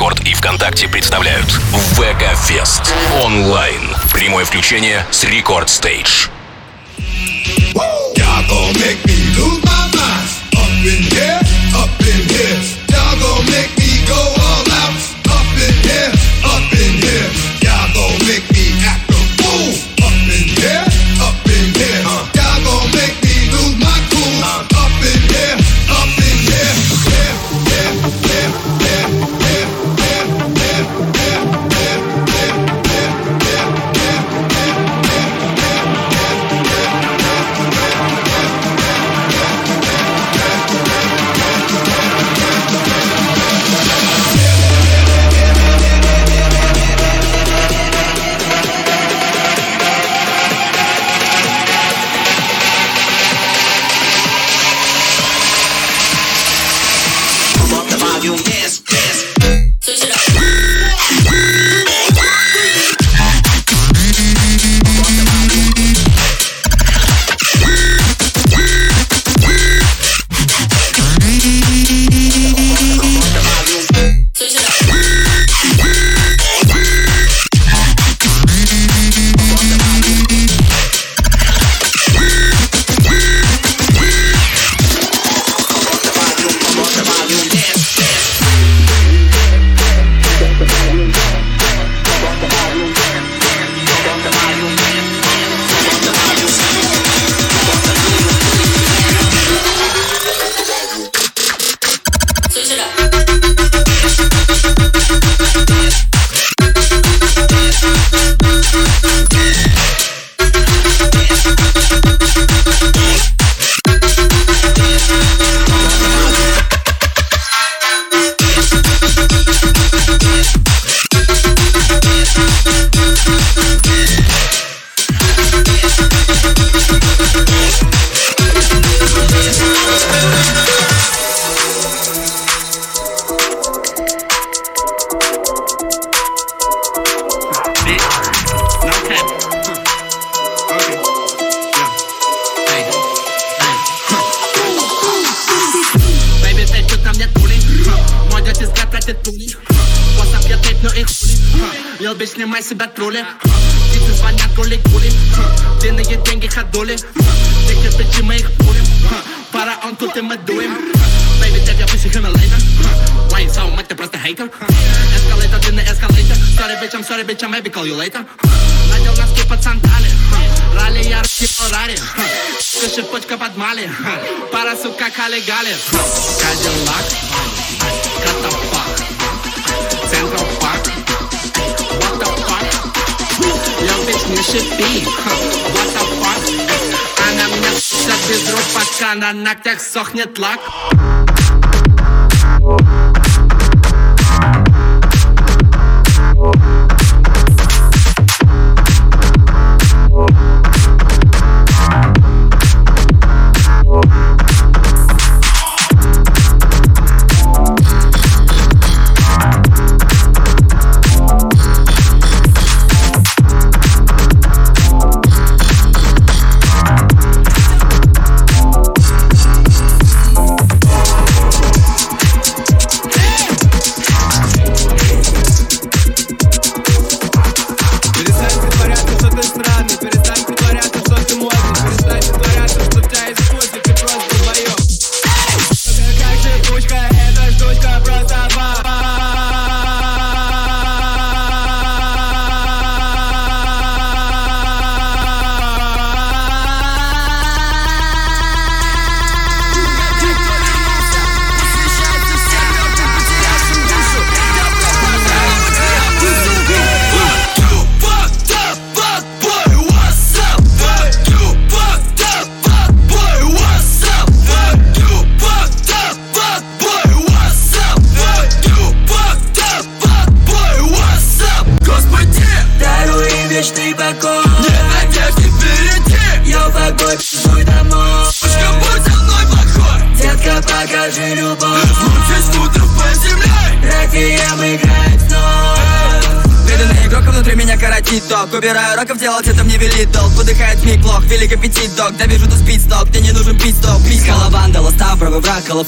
Рекорд и ВКонтакте представляют Вега Фест онлайн. Прямое включение с Рекорд Стейдж. Up in here, up in here. Y'all gon' make me go call you later Надел носки под сандали Ралли, я Феррари Шипочка под мали Пара, сука, кали-гали Кадиллак Катафак Централ парк Yo, bitch, не шипи What the fuck Она меня вся без рук, пока на ногтях сохнет лак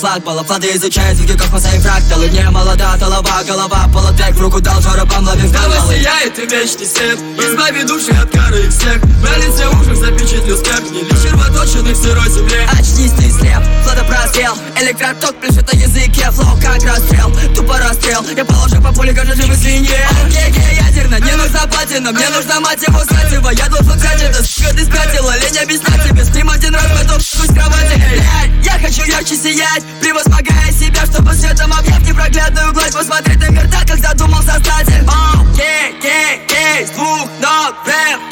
Колофлаг Балафлады изучают звуки космоса и фракталы Не молода, толова, голова, полоса так в руку дал жаропам ловив Снова сияет и вечный свет. Избави души от кары и всех. На лице ужас запечатлел скреп Не лишь червоточины в сырой земле. Очнись ты слеп, флота прострел Электроток пляшет на языке. Флоу как расстрел, тупо расстрел. Я положу по пуле, как живой свинье. Окей, ядерно, не нужна платина. Мне нужна мать его сатива Я должен взять это, сука, ты спятила Лень объяснять тебе, с ним один раз в хочу ярче сиять Превозмогая себя, чтобы светом объять Непроглядную гладь. Посмотреть на мир так, как задумал создатель. Окей, кей, кей, с двух ног рэп,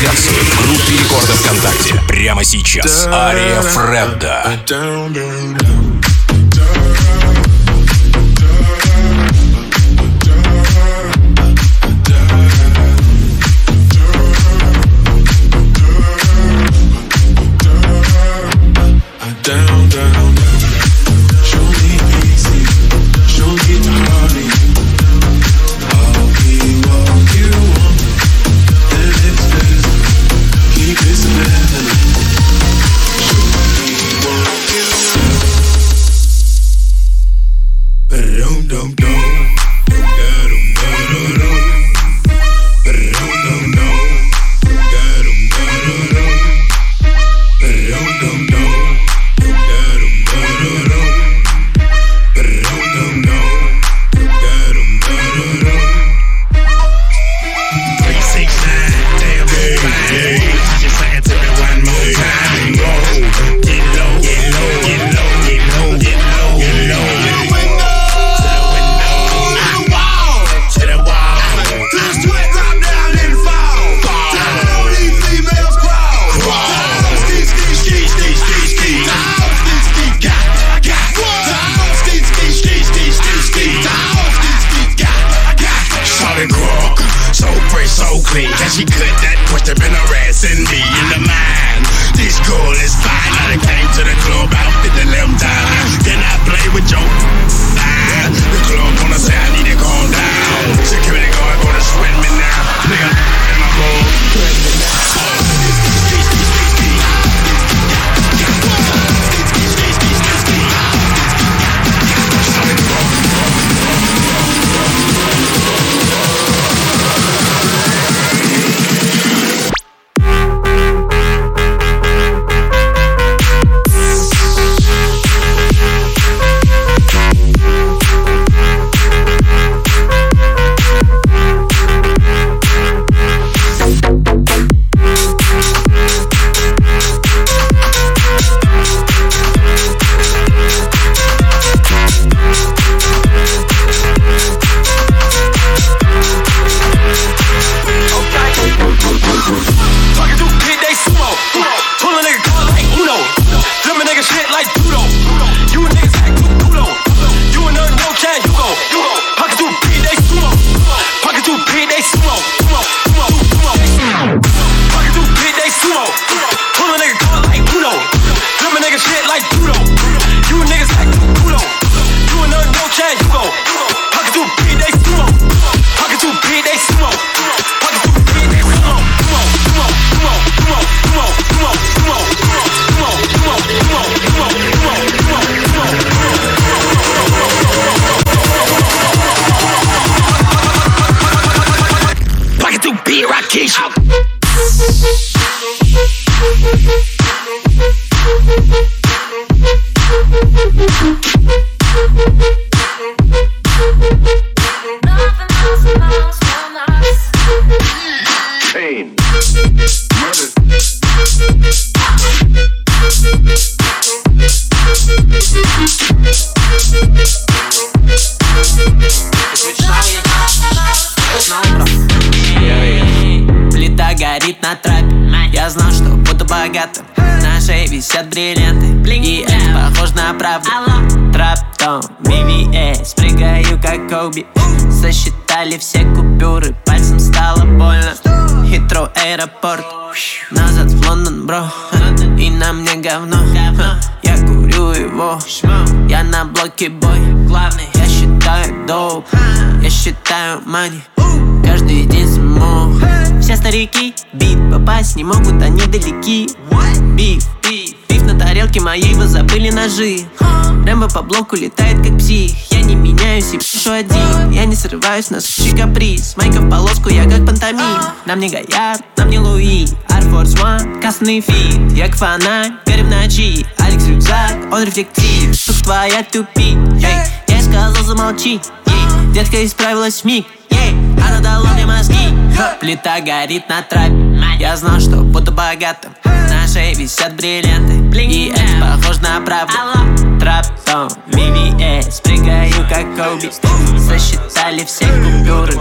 Видеотрансляцию в группе Рекорда ВКонтакте. Прямо сейчас. Ария Фредда. метро, аэропорт. Назад в Лондон, бро. И на мне говно. Я курю его. Я на блоке бой. Главный. Я считаю доп Я считаю мани Каждый день смог. Все старики бит попасть не могут, они далеки. Биф, биф, биф на тарелке моей, вы забыли ножи. Рэмбо по блоку летает как псих я не меняюсь и пишу один. Я не срываюсь на сущий каприз. Майка в полоску, я как пантомим. Нам не Гаяр, нам не Луи. Air Force One, костный фит. Я как фонарь, перед ночи Алекс рюкзак, он рефлектив. Сука твоя тупит, эй. Я сказал замолчи, ей Детка исправилась в миг, ей Она дала мне мозги, Плита горит на трапе Я знал, что буду богатым. На шее висят бриллианты. И это похоже на правду. Засчитали все купюры.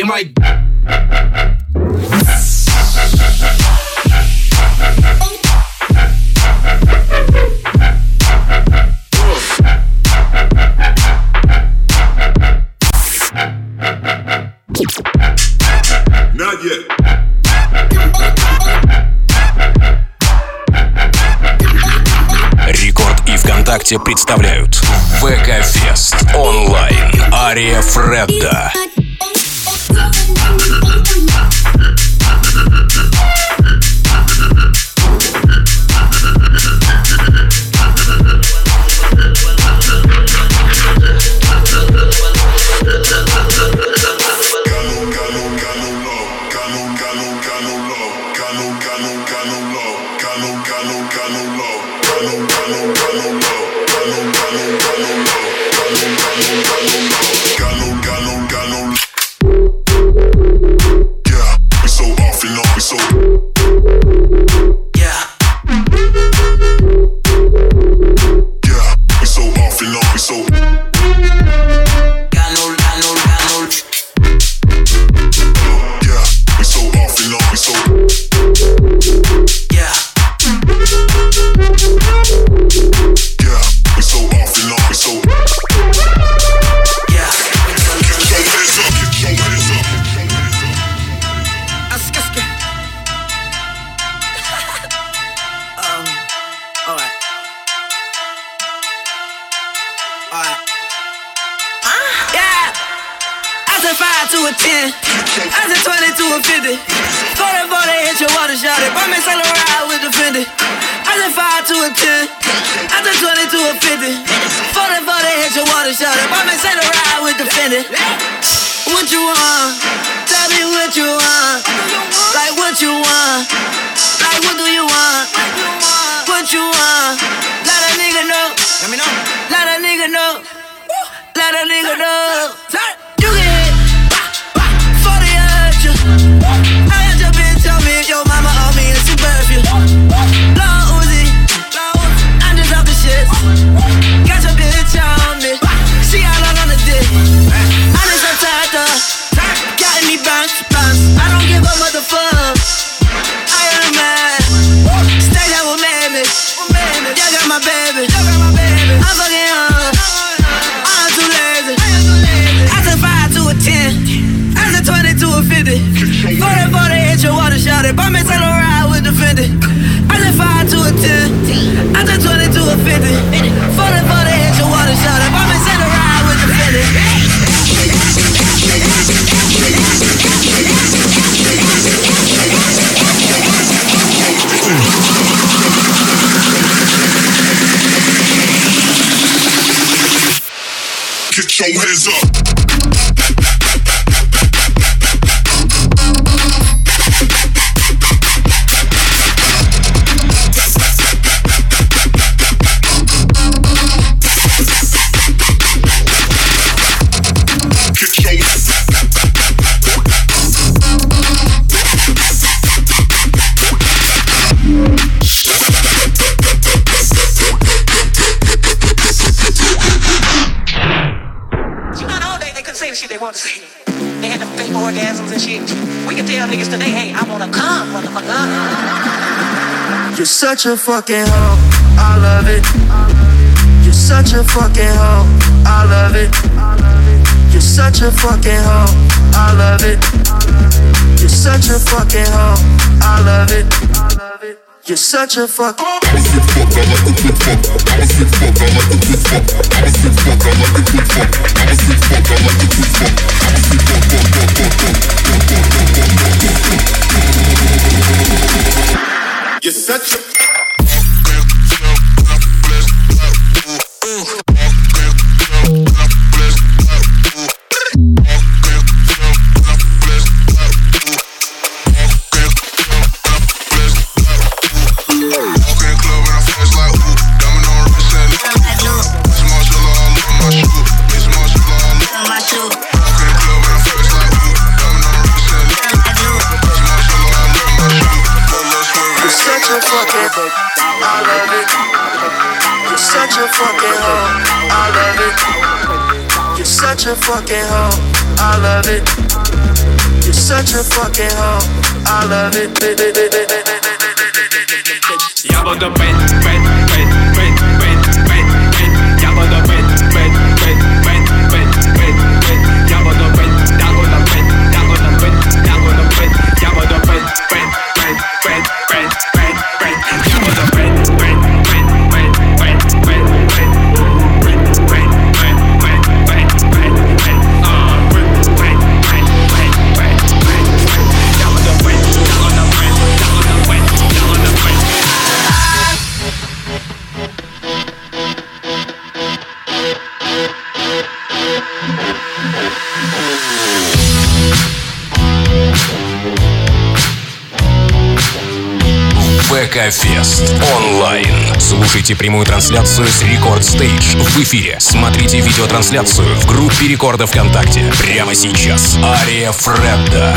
ты мой... Not yet. Представляют. ВК Фест. Онлайн. Ария Фредда. Twenty to a 50. 40, 40, hit your water, shot it. Bomb Bumpin' till I ride with the Fendi. I just 5 to a 10. I just twenty to a 50. 40, 40, hit your water, shot it. Bomb Bumpin' till I ride with the Fendi. Get your hands up. such a fucking hoe. I love it. You're such a fucking hoe. I love it. You're such a fucking hoe. I love it. You're such a fucking hoe. I love it. I love it. You're such a fuck. You're such a such a fucking hoe. I love it. You're such a fucking hoe. I love it. Y'all about to bed. Фест онлайн. Слушайте прямую трансляцию с Рекорд Стейдж в эфире. Смотрите видеотрансляцию в группе Рекорда ВКонтакте. Прямо сейчас. Ария Фредда.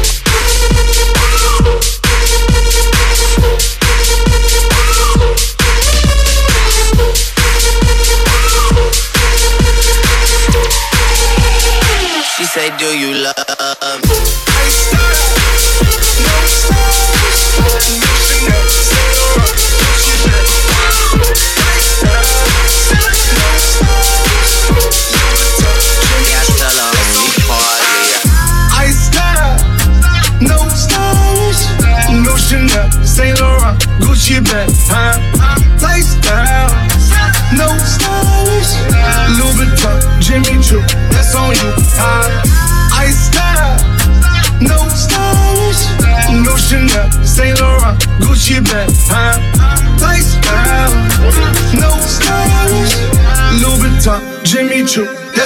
you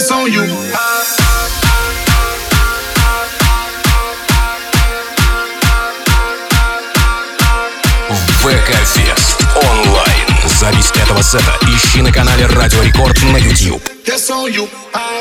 that's on you. ВК-фест онлайн. Запись этого сета ищи на канале Радио Рекорд на YouTube. That's on you. I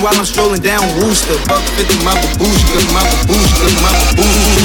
while I'm strolling down Wooster, Buck 50, my babushka, my babushka, my babushka.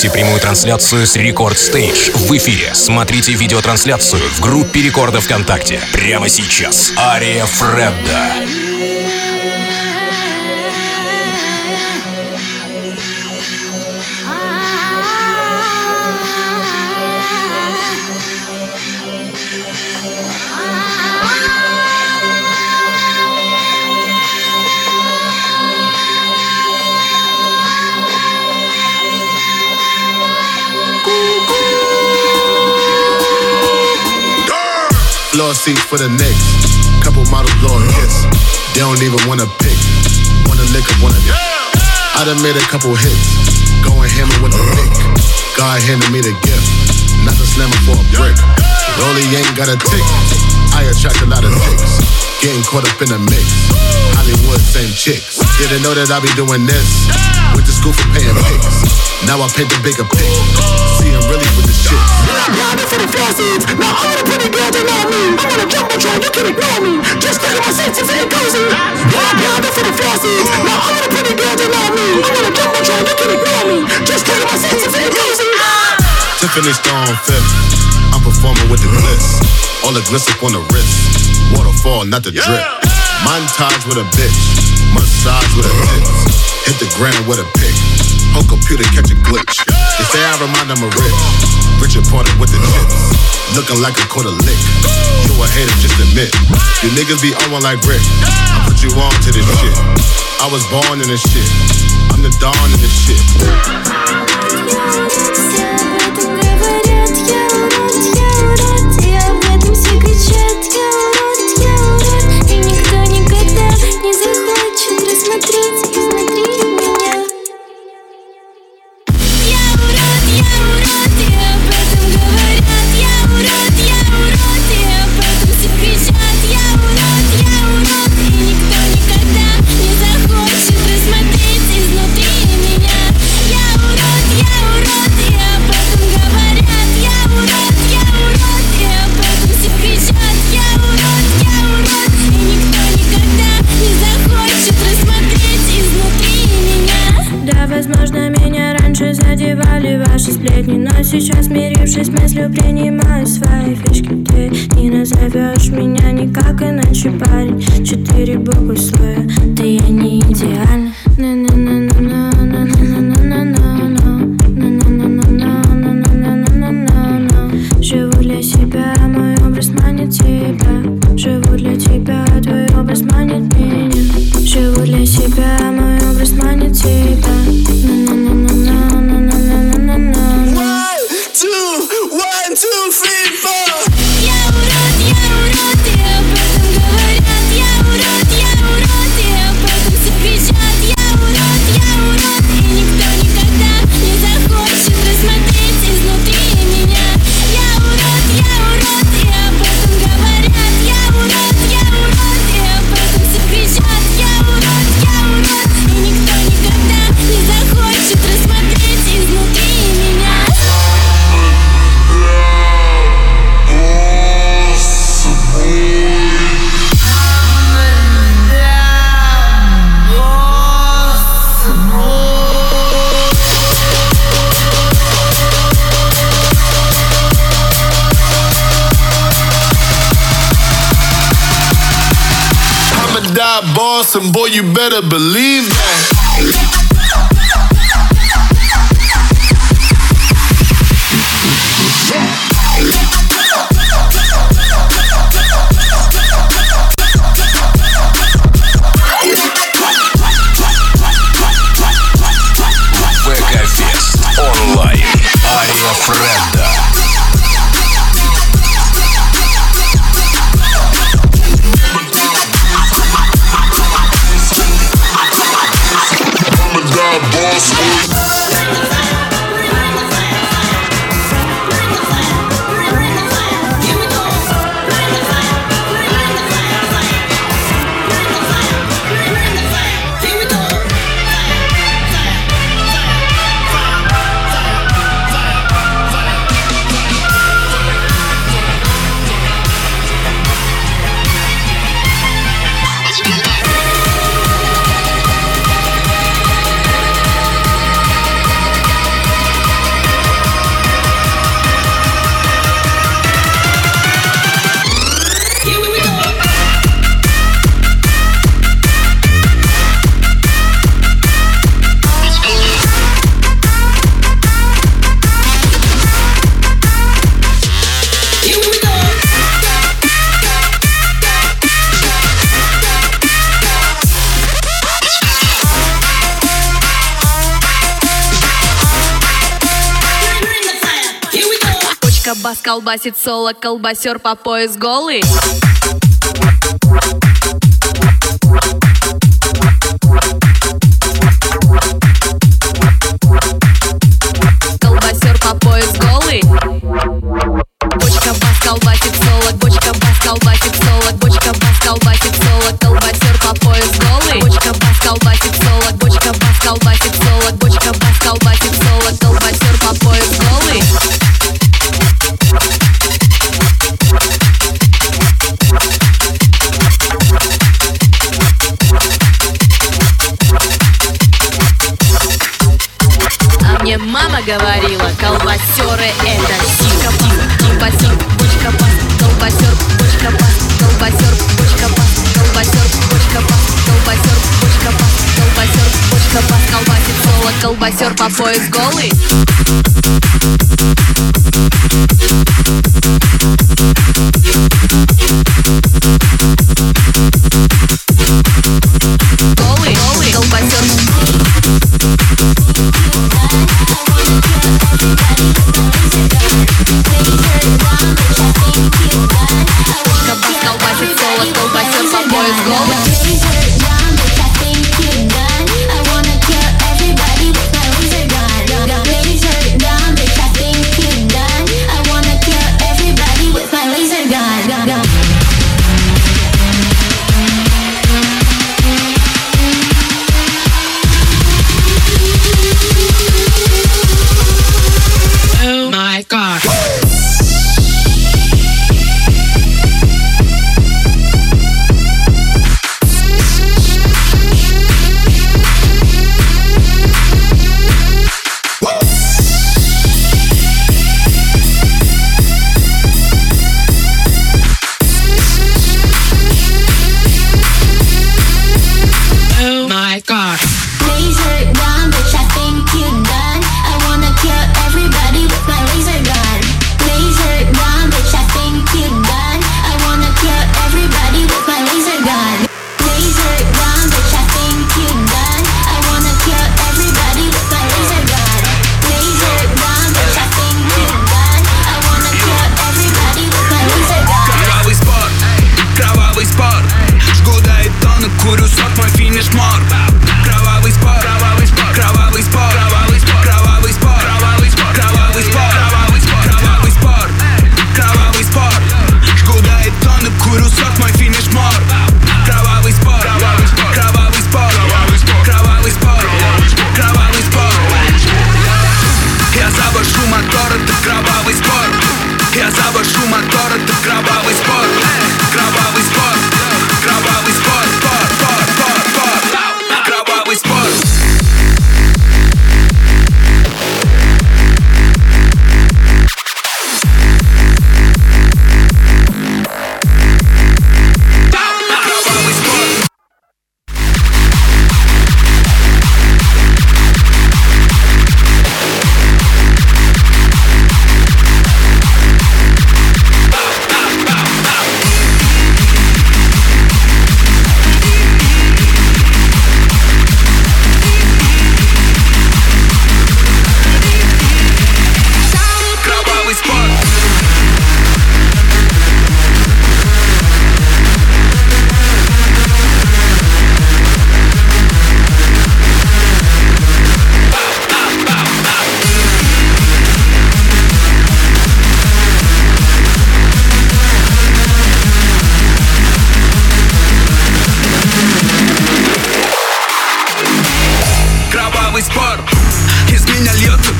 Слушайте прямую трансляцию с Рекорд Стейдж в эфире. Смотрите видеотрансляцию в группе Рекорда ВКонтакте. Прямо сейчас. Ария Фредда. Seats for the Knicks. Couple models blow a kiss. They don't even wanna pick. Wanna lick up, wanna dip. I done made a couple hits. Going hammer with the pick. God handed me the gift. Not a slammer for a brick. Rolly ain't got a tick. I attract a lot of dicks. Getting caught up in the mix. Hollywood, same chicks. Didn't know that I be doing this. Went to school for paying pics. Now I paint the bigger pic. See, I'm really with the shit. Now for the faucets. Now all the pretty girls they know me. I'm on a jumbotron, you can ignore me. Just stay in my senses and cozy. Now for the faucets. Now all the pretty girls they know me. I'm gonna jump on a jumbotron, you can ignore me. Just stay in my senses and cozy. Tiffany Stone fifth. I'm performing with the glitz. All the glitz up on the wrist. Waterfall, not the drip. Montage with a bitch. Massage with a tits. Hit the ground with a pick. Whole computer catch a glitch. They say I remind them of rich. Richard Porter with the chips. Looking like a quarter lick. You a hater, just admit. You niggas be on one like Rick. I put you on to this shit. I was born in this shit. I'm the dawn in this shit. не захочет рассмотреть его раньше задевали ваши сплетни Но сейчас, смирившись с мыслью, принимаю свои фишки. Ты не назовешь меня никак иначе, парень. Четыре буквы слоя, да я не идеальна you better believe Колбасит соло, колбасер по пояс голый. For his goalie.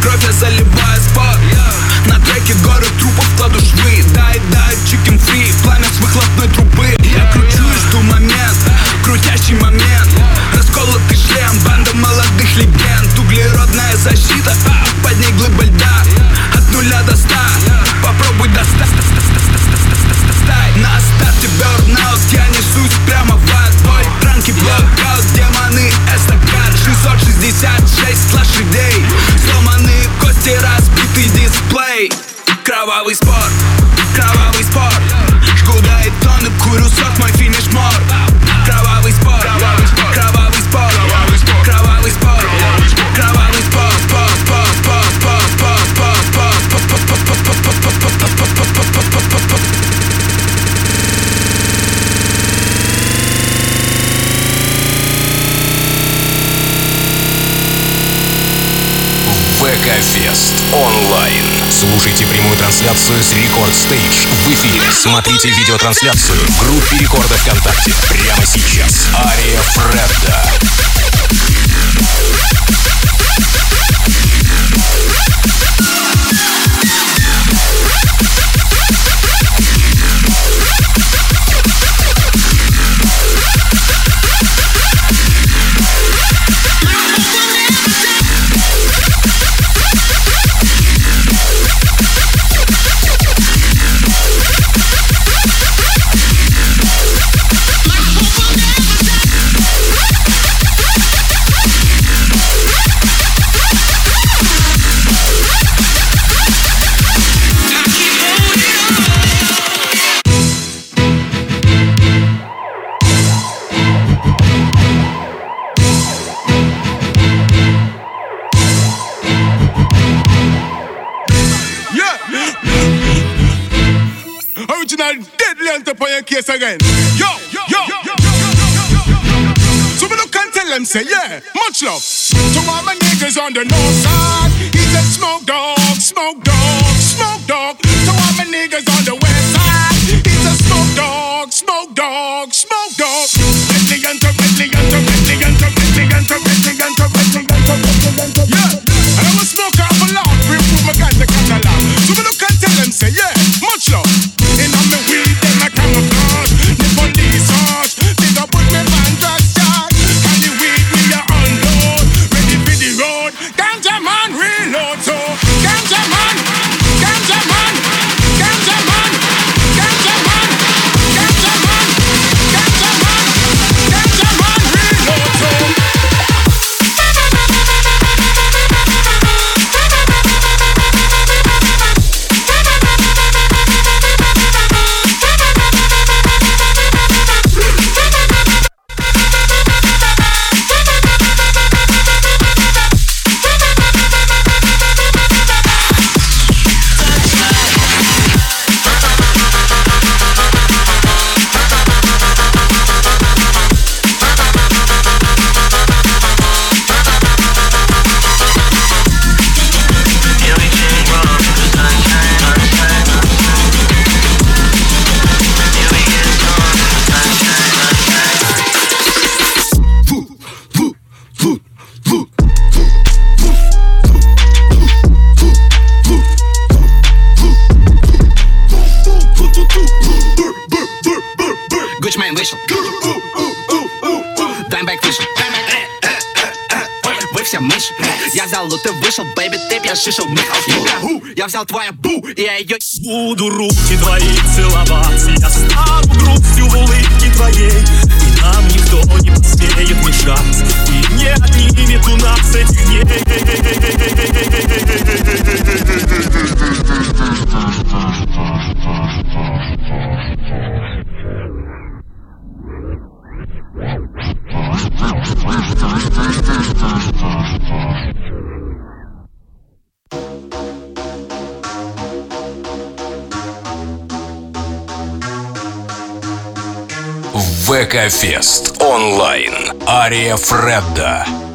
Кровь я заливаю Рекорд Стейдж в эфире. Смотрите видеотрансляцию в группе Рекорда ВКонтакте. Прямо сейчас. Ария Фредда. Them say yeah, much love to all my niggas on the north side. He's a smoke dog, smoke dog, smoke dog. To all my niggas on the west side. He's a smoke dog, smoke dog, smoke dog. Yeah. And I will smoke out a lot, remove my gun, the catalog. So me look and tell them say yeah, much love. Пьешь шишел Михалки. Я взял твою бу, и я ее... Буду руки твои целоваться Я стану грустью в улыбке твоей. И нам никто не посмеет мешать. И не отнимет у нас этих дней ВК-фест онлайн. Ария Фредда.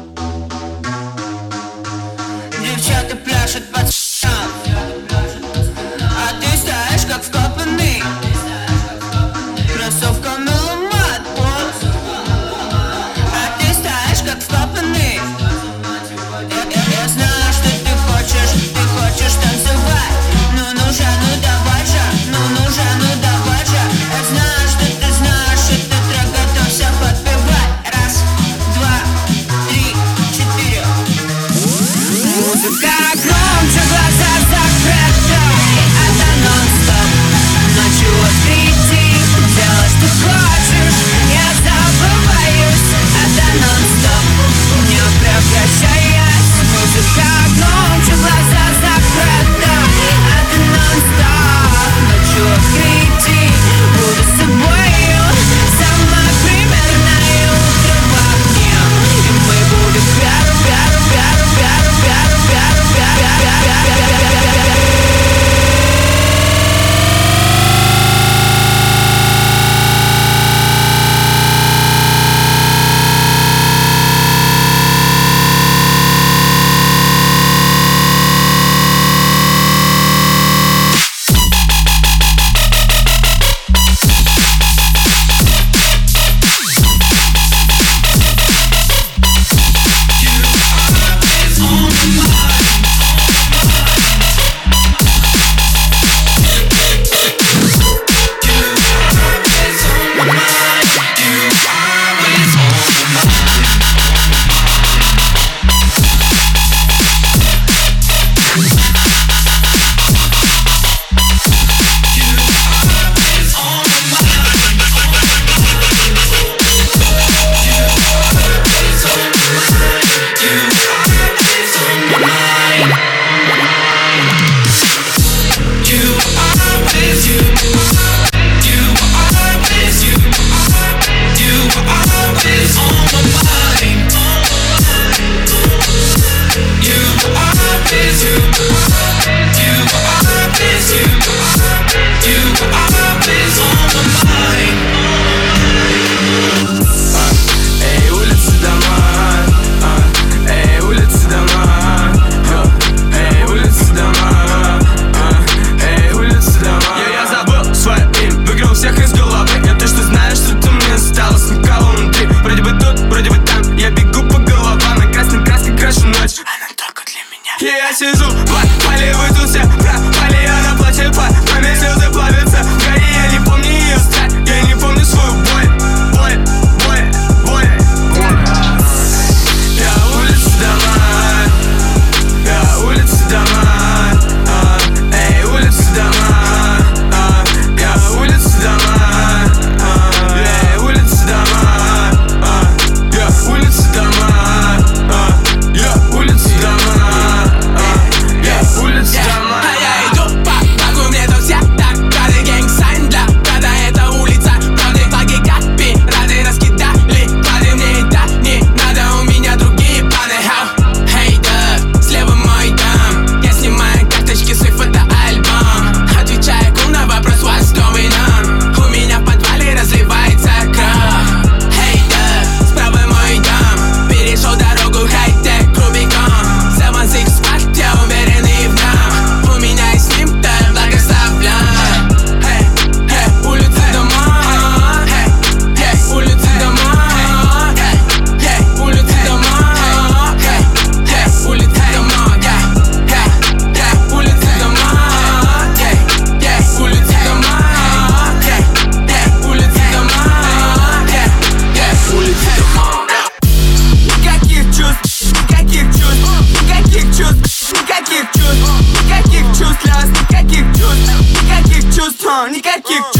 You got calcul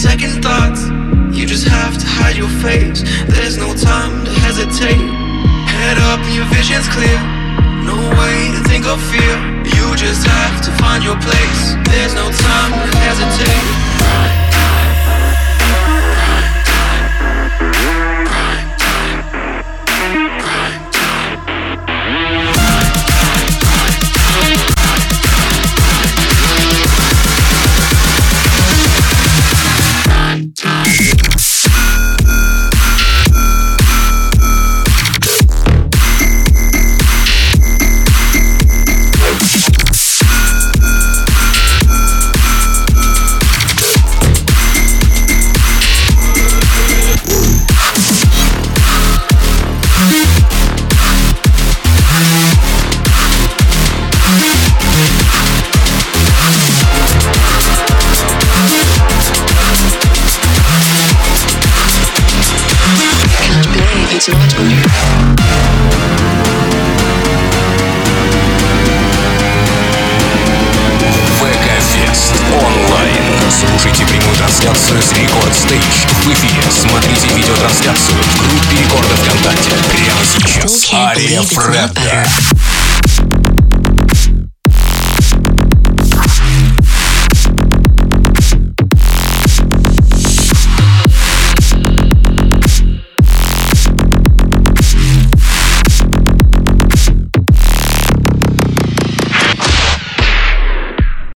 second thoughts. You just have to hide your face. There's no time to hesitate. Head up, your vision's clear. No way to think or fear. You just have to find your place. There's no time to hesitate. видеотрансляцию